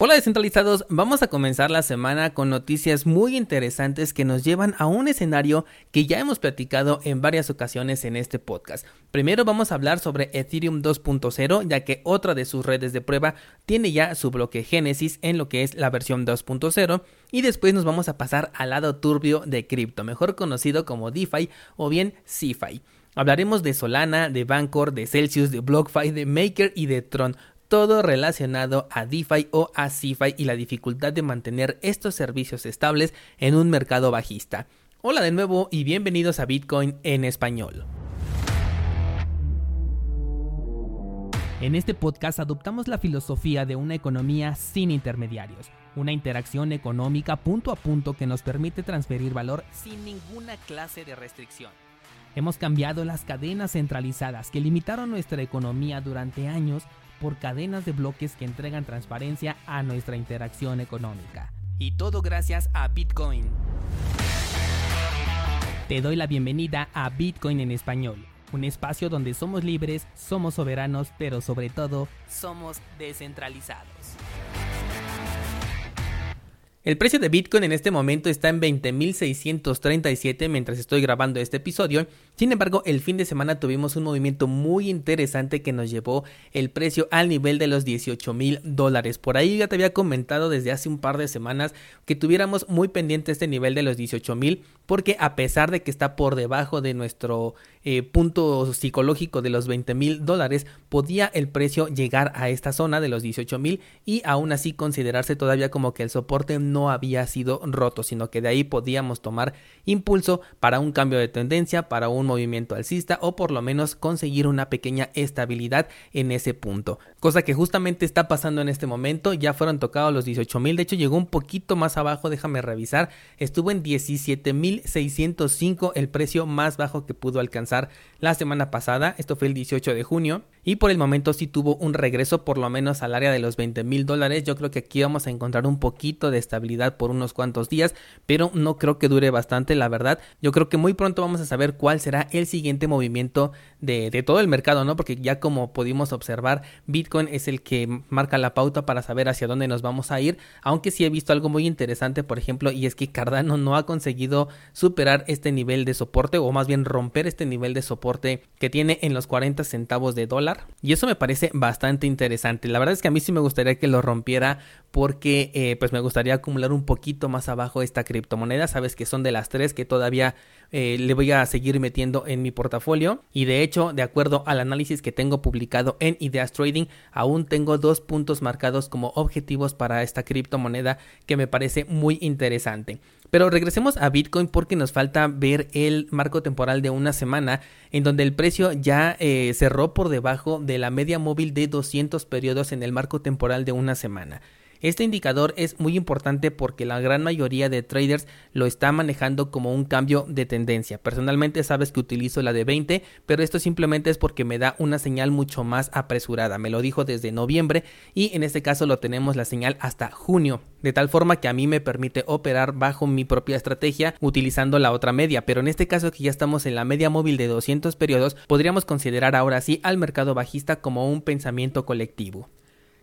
Hola descentralizados, vamos a comenzar la semana con noticias muy interesantes que nos llevan a un escenario que ya hemos platicado en varias ocasiones en este podcast. Primero vamos a hablar sobre Ethereum 2.0 ya que otra de sus redes de prueba tiene ya su bloque Genesis en lo que es la versión 2.0 y después nos vamos a pasar al lado turbio de cripto, mejor conocido como DeFi o bien CeFi. Hablaremos de Solana, de Bancor, de Celsius, de BlockFi, de Maker y de Tron todo relacionado a DeFi o a CeFi y la dificultad de mantener estos servicios estables en un mercado bajista. Hola de nuevo y bienvenidos a Bitcoin en español. En este podcast adoptamos la filosofía de una economía sin intermediarios, una interacción económica punto a punto que nos permite transferir valor sin ninguna clase de restricción. Hemos cambiado las cadenas centralizadas que limitaron nuestra economía durante años por cadenas de bloques que entregan transparencia a nuestra interacción económica. Y todo gracias a Bitcoin. Te doy la bienvenida a Bitcoin en español, un espacio donde somos libres, somos soberanos, pero sobre todo somos descentralizados. El precio de Bitcoin en este momento está en 20.637 mientras estoy grabando este episodio. Sin embargo, el fin de semana tuvimos un movimiento muy interesante que nos llevó el precio al nivel de los 18 mil dólares. Por ahí ya te había comentado desde hace un par de semanas que tuviéramos muy pendiente este nivel de los 18 mil porque a pesar de que está por debajo de nuestro eh, punto psicológico de los 20 mil dólares, podía el precio llegar a esta zona de los 18 mil y aún así considerarse todavía como que el soporte no había sido roto, sino que de ahí podíamos tomar impulso para un cambio de tendencia, para un movimiento alcista o por lo menos conseguir una pequeña estabilidad en ese punto. Cosa que justamente está pasando en este momento, ya fueron tocados los 18 mil, de hecho llegó un poquito más abajo, déjame revisar, estuvo en 17 mil 605 el precio más bajo que pudo alcanzar la semana pasada, esto fue el 18 de junio, y por el momento sí tuvo un regreso por lo menos al área de los 20 mil dólares, yo creo que aquí vamos a encontrar un poquito de estabilidad por unos cuantos días, pero no creo que dure bastante, la verdad, yo creo que muy pronto vamos a saber cuál será el siguiente movimiento de, todo el mercado, ¿no? Porque ya como pudimos observar, Bitcoin es el que marca la pauta para saber hacia dónde nos vamos a ir, aunque sí he visto algo muy interesante, por ejemplo, y es que Cardano no ha conseguido superar este nivel de soporte o más bien romper este nivel de soporte que tiene en los 40 centavos de dólar y eso me parece bastante interesante. La verdad es que a mí sí me gustaría que lo rompiera porque eh, pues me gustaría acumular un poquito más abajo esta criptomoneda. Sabes que son de las tres que todavía eh, le voy a seguir metiendo en mi portafolio. Y de hecho de acuerdo al análisis que tengo publicado en Ideas Trading aún tengo dos puntos marcados como objetivos para esta criptomoneda que me parece muy interesante pero regresemos a Bitcoin porque nos falta ver el marco temporal de una semana en donde el precio ya eh, cerró por debajo de la media móvil de 200 periodos en el marco temporal de una semana. Este indicador es muy importante porque la gran mayoría de traders lo está manejando como un cambio de tendencia. Personalmente sabes que utilizo la de 20, pero esto simplemente es porque me da una señal mucho más apresurada. Me lo dijo desde noviembre y en este caso lo tenemos la señal hasta junio. De tal forma que a mí me permite operar bajo mi propia estrategia utilizando la otra media. Pero en este caso que ya estamos en la media móvil de 200 periodos, podríamos considerar ahora sí al mercado bajista como un pensamiento colectivo.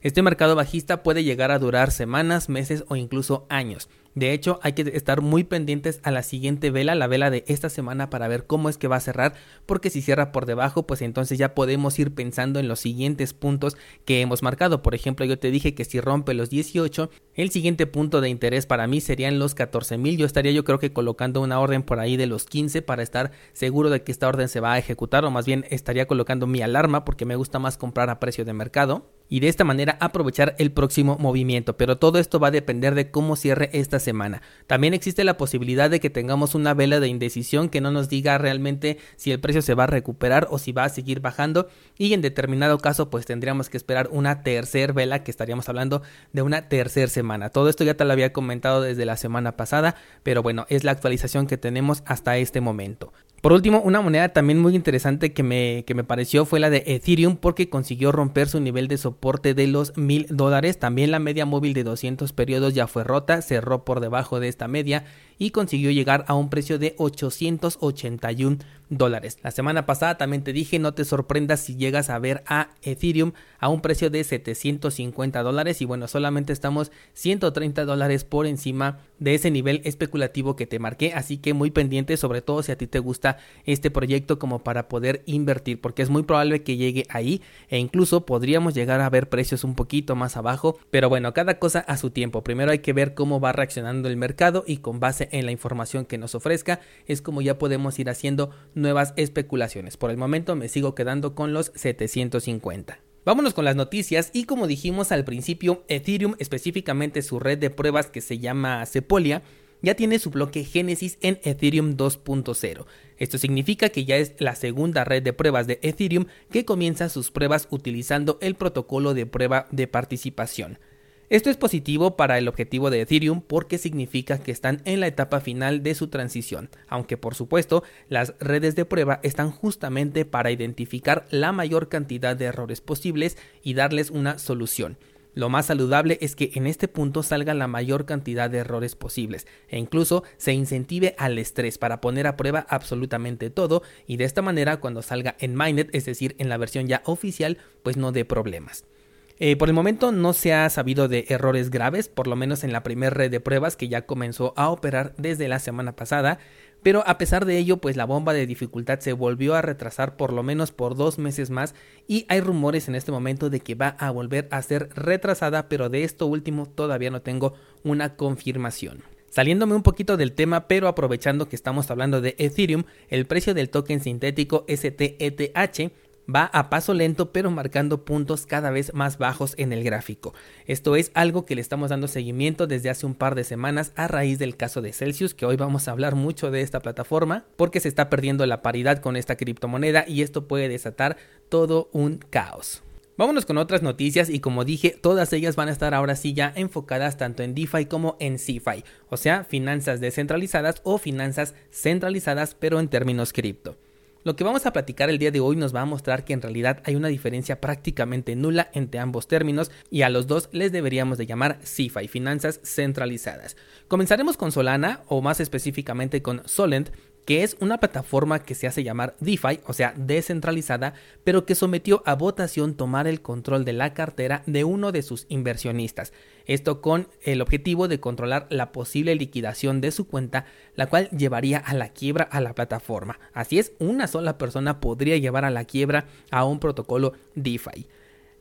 Este mercado bajista puede llegar a durar semanas, meses o incluso años. De hecho, hay que estar muy pendientes a la siguiente vela, la vela de esta semana, para ver cómo es que va a cerrar, porque si cierra por debajo, pues entonces ya podemos ir pensando en los siguientes puntos que hemos marcado. Por ejemplo, yo te dije que si rompe los 18, el siguiente punto de interés para mí serían los 14 mil. Yo estaría yo creo que colocando una orden por ahí de los 15 para estar seguro de que esta orden se va a ejecutar, o más bien estaría colocando mi alarma porque me gusta más comprar a precio de mercado y de esta manera aprovechar el próximo movimiento. Pero todo esto va a depender de cómo cierre esta semana. También existe la posibilidad de que tengamos una vela de indecisión que no nos diga realmente si el precio se va a recuperar o si va a seguir bajando y en determinado caso pues tendríamos que esperar una tercer vela que estaríamos hablando de una tercera semana. Todo esto ya te lo había comentado desde la semana pasada, pero bueno, es la actualización que tenemos hasta este momento. Por último, una moneda también muy interesante que me, que me pareció fue la de Ethereum porque consiguió romper su nivel de soporte de los mil dólares. También la media móvil de 200 periodos ya fue rota, cerró por debajo de esta media y consiguió llegar a un precio de 881 La semana pasada también te dije no te sorprendas si llegas a ver a Ethereum a un precio de 750 dólares. Y bueno solamente estamos 130 dólares por encima de ese nivel especulativo que te marqué. Así que muy pendiente sobre todo si a ti te gusta este proyecto como para poder invertir porque es muy probable que llegue ahí e incluso podríamos llegar a ver precios un poquito más abajo. Pero bueno cada cosa a su tiempo. Primero hay que ver cómo va reaccionando el mercado y con base en la información que nos ofrezca es como ya podemos ir haciendo nuevas especulaciones. Por el momento me sigo quedando con los 750. Vámonos con las noticias y como dijimos al principio, Ethereum, específicamente su red de pruebas que se llama Sepolia, ya tiene su bloque Genesis en Ethereum 2.0. Esto significa que ya es la segunda red de pruebas de Ethereum que comienza sus pruebas utilizando el protocolo de prueba de participación. Esto es positivo para el objetivo de Ethereum porque significa que están en la etapa final de su transición, aunque por supuesto las redes de prueba están justamente para identificar la mayor cantidad de errores posibles y darles una solución. Lo más saludable es que en este punto salga la mayor cantidad de errores posibles e incluso se incentive al estrés para poner a prueba absolutamente todo y de esta manera cuando salga en Mainnet, es decir, en la versión ya oficial, pues no dé problemas. Eh, por el momento no se ha sabido de errores graves, por lo menos en la primera red de pruebas que ya comenzó a operar desde la semana pasada, pero a pesar de ello, pues la bomba de dificultad se volvió a retrasar por lo menos por dos meses más y hay rumores en este momento de que va a volver a ser retrasada, pero de esto último todavía no tengo una confirmación. Saliéndome un poquito del tema, pero aprovechando que estamos hablando de Ethereum, el precio del token sintético STETH va a paso lento pero marcando puntos cada vez más bajos en el gráfico. Esto es algo que le estamos dando seguimiento desde hace un par de semanas a raíz del caso de Celsius, que hoy vamos a hablar mucho de esta plataforma porque se está perdiendo la paridad con esta criptomoneda y esto puede desatar todo un caos. Vámonos con otras noticias y como dije, todas ellas van a estar ahora sí ya enfocadas tanto en DeFi como en CeFi, o sea, finanzas descentralizadas o finanzas centralizadas pero en términos cripto. Lo que vamos a platicar el día de hoy nos va a mostrar que en realidad hay una diferencia prácticamente nula entre ambos términos y a los dos les deberíamos de llamar CIFA y finanzas centralizadas. Comenzaremos con Solana o más específicamente con Solent, que es una plataforma que se hace llamar DeFi, o sea, descentralizada, pero que sometió a votación tomar el control de la cartera de uno de sus inversionistas. Esto con el objetivo de controlar la posible liquidación de su cuenta, la cual llevaría a la quiebra a la plataforma. Así es, una sola persona podría llevar a la quiebra a un protocolo DeFi.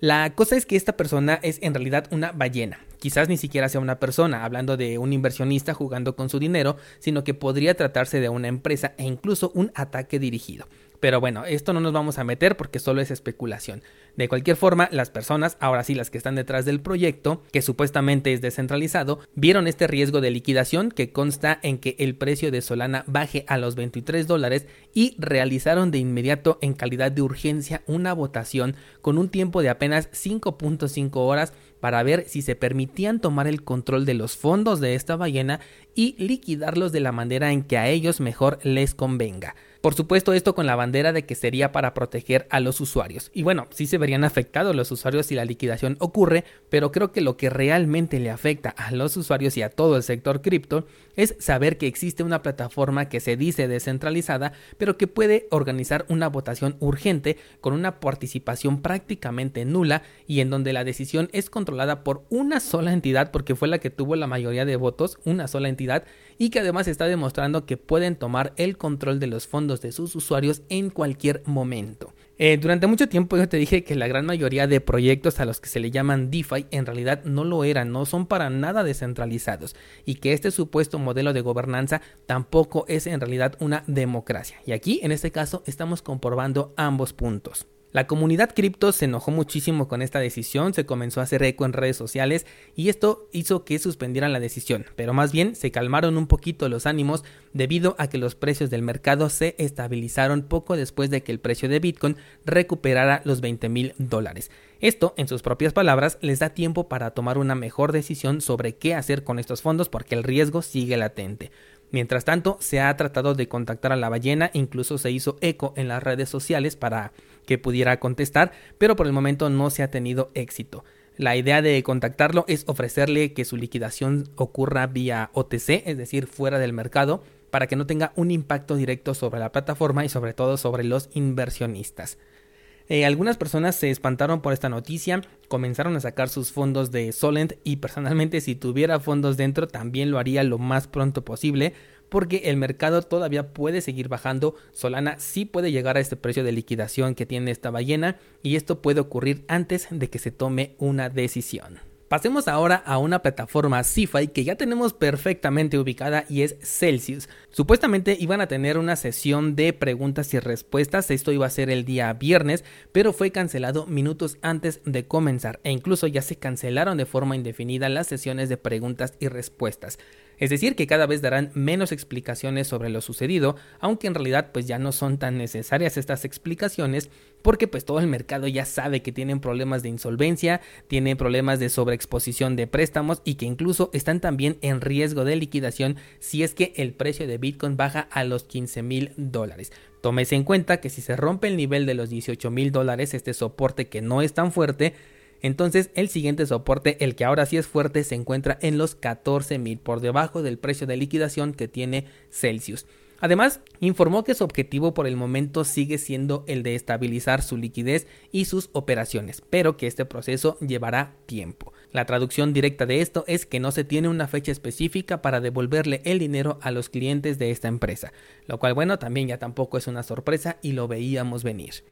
La cosa es que esta persona es en realidad una ballena. Quizás ni siquiera sea una persona, hablando de un inversionista jugando con su dinero, sino que podría tratarse de una empresa e incluso un ataque dirigido. Pero bueno, esto no nos vamos a meter porque solo es especulación. De cualquier forma, las personas, ahora sí las que están detrás del proyecto, que supuestamente es descentralizado, vieron este riesgo de liquidación que consta en que el precio de Solana baje a los 23 dólares y realizaron de inmediato en calidad de urgencia una votación con un tiempo de apenas 5.5 horas para ver si se permitían tomar el control de los fondos de esta ballena y liquidarlos de la manera en que a ellos mejor les convenga. Por supuesto, esto con la bandera de que sería para proteger a los usuarios. Y bueno, sí se verían afectados los usuarios si la liquidación ocurre, pero creo que lo que realmente le afecta a los usuarios y a todo el sector cripto es saber que existe una plataforma que se dice descentralizada, pero que puede organizar una votación urgente con una participación prácticamente nula y en donde la decisión es controlada por una sola entidad porque fue la que tuvo la mayoría de votos, una sola entidad, y que además está demostrando que pueden tomar el control de los fondos de sus usuarios en cualquier momento. Eh, durante mucho tiempo yo te dije que la gran mayoría de proyectos a los que se le llaman DeFi en realidad no lo eran, no son para nada descentralizados y que este supuesto modelo de gobernanza tampoco es en realidad una democracia. Y aquí en este caso estamos comprobando ambos puntos. La comunidad cripto se enojó muchísimo con esta decisión, se comenzó a hacer eco en redes sociales y esto hizo que suspendieran la decisión, pero más bien se calmaron un poquito los ánimos debido a que los precios del mercado se estabilizaron poco después de que el precio de Bitcoin recuperara los 20 mil dólares. Esto, en sus propias palabras, les da tiempo para tomar una mejor decisión sobre qué hacer con estos fondos porque el riesgo sigue latente. Mientras tanto, se ha tratado de contactar a la ballena, incluso se hizo eco en las redes sociales para que pudiera contestar, pero por el momento no se ha tenido éxito. La idea de contactarlo es ofrecerle que su liquidación ocurra vía OTC, es decir, fuera del mercado, para que no tenga un impacto directo sobre la plataforma y sobre todo sobre los inversionistas. Eh, algunas personas se espantaron por esta noticia, comenzaron a sacar sus fondos de Solent y personalmente si tuviera fondos dentro también lo haría lo más pronto posible porque el mercado todavía puede seguir bajando. Solana sí puede llegar a este precio de liquidación que tiene esta ballena y esto puede ocurrir antes de que se tome una decisión. Pasemos ahora a una plataforma CeFi que ya tenemos perfectamente ubicada y es Celsius. Supuestamente iban a tener una sesión de preguntas y respuestas, esto iba a ser el día viernes, pero fue cancelado minutos antes de comenzar e incluso ya se cancelaron de forma indefinida las sesiones de preguntas y respuestas. Es decir, que cada vez darán menos explicaciones sobre lo sucedido, aunque en realidad pues ya no son tan necesarias estas explicaciones porque pues todo el mercado ya sabe que tienen problemas de insolvencia, tienen problemas de sobreexposición de préstamos y que incluso están también en riesgo de liquidación si es que el precio de Bitcoin baja a los 15 mil dólares. Tómese en cuenta que si se rompe el nivel de los 18 mil dólares, este soporte que no es tan fuerte, entonces el siguiente soporte, el que ahora sí es fuerte, se encuentra en los 14.000 por debajo del precio de liquidación que tiene Celsius. Además, informó que su objetivo por el momento sigue siendo el de estabilizar su liquidez y sus operaciones, pero que este proceso llevará tiempo. La traducción directa de esto es que no se tiene una fecha específica para devolverle el dinero a los clientes de esta empresa, lo cual bueno también ya tampoco es una sorpresa y lo veíamos venir.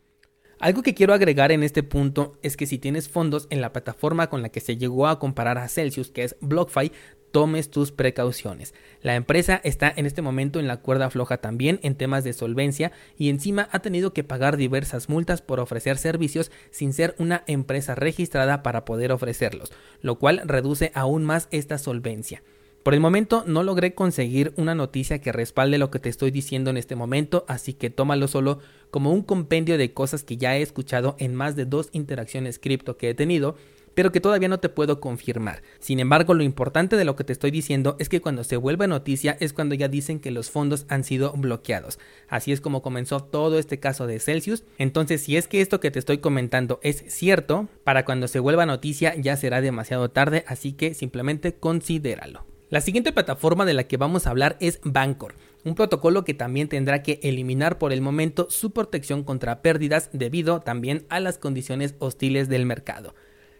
Algo que quiero agregar en este punto es que si tienes fondos en la plataforma con la que se llegó a comparar a Celsius, que es BlockFi, tomes tus precauciones. La empresa está en este momento en la cuerda floja también en temas de solvencia y encima ha tenido que pagar diversas multas por ofrecer servicios sin ser una empresa registrada para poder ofrecerlos, lo cual reduce aún más esta solvencia. Por el momento no logré conseguir una noticia que respalde lo que te estoy diciendo en este momento, así que tómalo solo como un compendio de cosas que ya he escuchado en más de dos interacciones cripto que he tenido, pero que todavía no te puedo confirmar. Sin embargo, lo importante de lo que te estoy diciendo es que cuando se vuelve noticia es cuando ya dicen que los fondos han sido bloqueados. Así es como comenzó todo este caso de Celsius. Entonces, si es que esto que te estoy comentando es cierto, para cuando se vuelva noticia ya será demasiado tarde, así que simplemente considéralo. La siguiente plataforma de la que vamos a hablar es Bancor, un protocolo que también tendrá que eliminar por el momento su protección contra pérdidas debido también a las condiciones hostiles del mercado.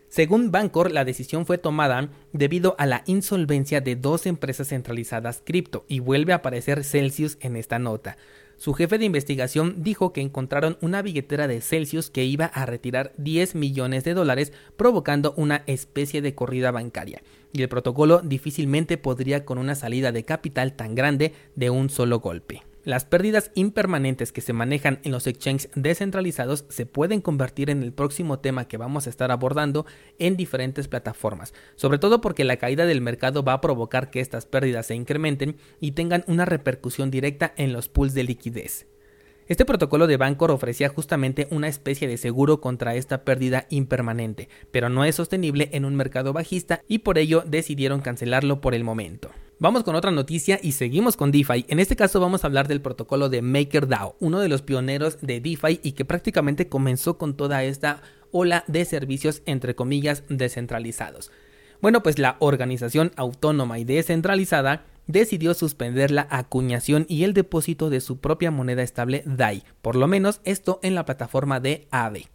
Según Bancor, la decisión fue tomada debido a la insolvencia de dos empresas centralizadas cripto y vuelve a aparecer Celsius en esta nota. Su jefe de investigación dijo que encontraron una billetera de Celsius que iba a retirar 10 millones de dólares, provocando una especie de corrida bancaria. Y el protocolo difícilmente podría con una salida de capital tan grande de un solo golpe. Las pérdidas impermanentes que se manejan en los exchanges descentralizados se pueden convertir en el próximo tema que vamos a estar abordando en diferentes plataformas, sobre todo porque la caída del mercado va a provocar que estas pérdidas se incrementen y tengan una repercusión directa en los pools de liquidez. Este protocolo de Bancor ofrecía justamente una especie de seguro contra esta pérdida impermanente, pero no es sostenible en un mercado bajista y por ello decidieron cancelarlo por el momento. Vamos con otra noticia y seguimos con DeFi. En este caso vamos a hablar del protocolo de MakerDAO, uno de los pioneros de DeFi y que prácticamente comenzó con toda esta ola de servicios entre comillas descentralizados. Bueno, pues la organización autónoma y descentralizada decidió suspender la acuñación y el depósito de su propia moneda estable DAI, por lo menos esto en la plataforma de AVE.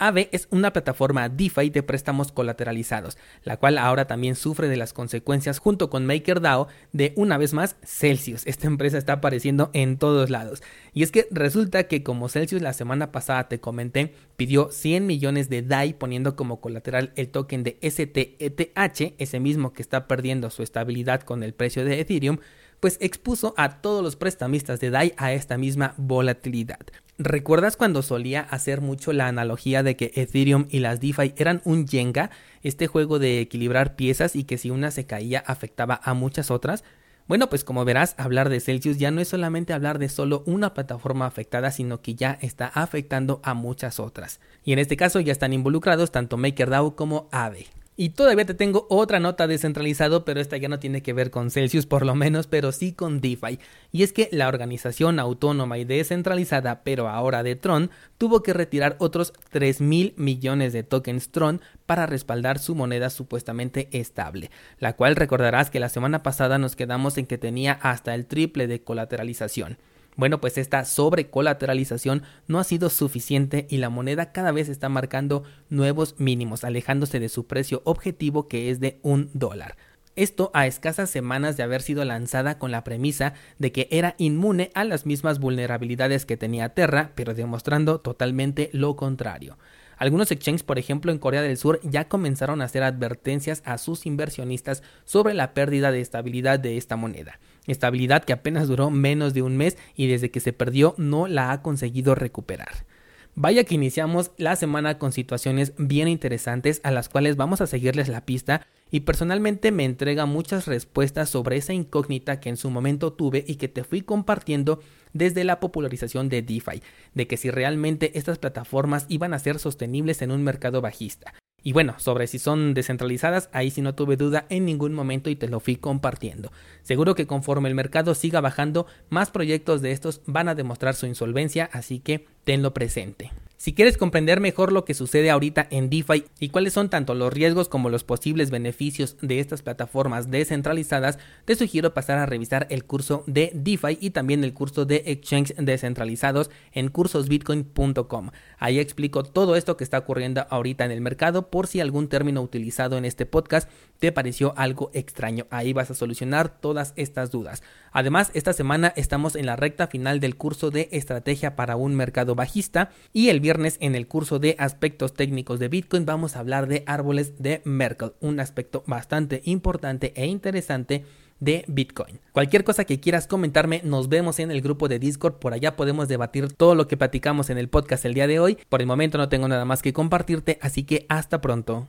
AVE es una plataforma DeFi de préstamos colateralizados, la cual ahora también sufre de las consecuencias junto con MakerDAO de una vez más Celsius. Esta empresa está apareciendo en todos lados. Y es que resulta que como Celsius la semana pasada te comenté, pidió 100 millones de DAI poniendo como colateral el token de STETH, ese mismo que está perdiendo su estabilidad con el precio de Ethereum, pues expuso a todos los prestamistas de DAI a esta misma volatilidad. ¿Recuerdas cuando solía hacer mucho la analogía de que Ethereum y las DeFi eran un Jenga, este juego de equilibrar piezas y que si una se caía afectaba a muchas otras? Bueno, pues como verás, hablar de Celsius ya no es solamente hablar de solo una plataforma afectada, sino que ya está afectando a muchas otras. Y en este caso ya están involucrados tanto MakerDAO como Aave. Y todavía te tengo otra nota descentralizado, pero esta ya no tiene que ver con Celsius por lo menos, pero sí con DeFi. Y es que la organización autónoma y descentralizada, pero ahora de Tron, tuvo que retirar otros 3 mil millones de tokens Tron para respaldar su moneda supuestamente estable, la cual recordarás que la semana pasada nos quedamos en que tenía hasta el triple de colateralización. Bueno, pues esta sobrecolateralización no ha sido suficiente y la moneda cada vez está marcando nuevos mínimos, alejándose de su precio objetivo que es de un dólar. Esto a escasas semanas de haber sido lanzada con la premisa de que era inmune a las mismas vulnerabilidades que tenía Terra, pero demostrando totalmente lo contrario. Algunos exchanges, por ejemplo en Corea del Sur, ya comenzaron a hacer advertencias a sus inversionistas sobre la pérdida de estabilidad de esta moneda. Estabilidad que apenas duró menos de un mes y desde que se perdió no la ha conseguido recuperar. Vaya que iniciamos la semana con situaciones bien interesantes a las cuales vamos a seguirles la pista y personalmente me entrega muchas respuestas sobre esa incógnita que en su momento tuve y que te fui compartiendo desde la popularización de DeFi, de que si realmente estas plataformas iban a ser sostenibles en un mercado bajista. Y bueno, sobre si son descentralizadas, ahí sí no tuve duda en ningún momento y te lo fui compartiendo. Seguro que conforme el mercado siga bajando, más proyectos de estos van a demostrar su insolvencia, así que tenlo presente. Si quieres comprender mejor lo que sucede ahorita en DeFi y cuáles son tanto los riesgos como los posibles beneficios de estas plataformas descentralizadas, te sugiero pasar a revisar el curso de DeFi y también el curso de Exchange descentralizados en cursosbitcoin.com. Ahí explico todo esto que está ocurriendo ahorita en el mercado por si algún término utilizado en este podcast te pareció algo extraño. Ahí vas a solucionar todas estas dudas. Además, esta semana estamos en la recta final del curso de estrategia para un mercado bajista y el viernes en el curso de aspectos técnicos de Bitcoin vamos a hablar de árboles de Merkle, un aspecto bastante importante e interesante de Bitcoin. Cualquier cosa que quieras comentarme, nos vemos en el grupo de Discord, por allá podemos debatir todo lo que platicamos en el podcast el día de hoy. Por el momento no tengo nada más que compartirte, así que hasta pronto.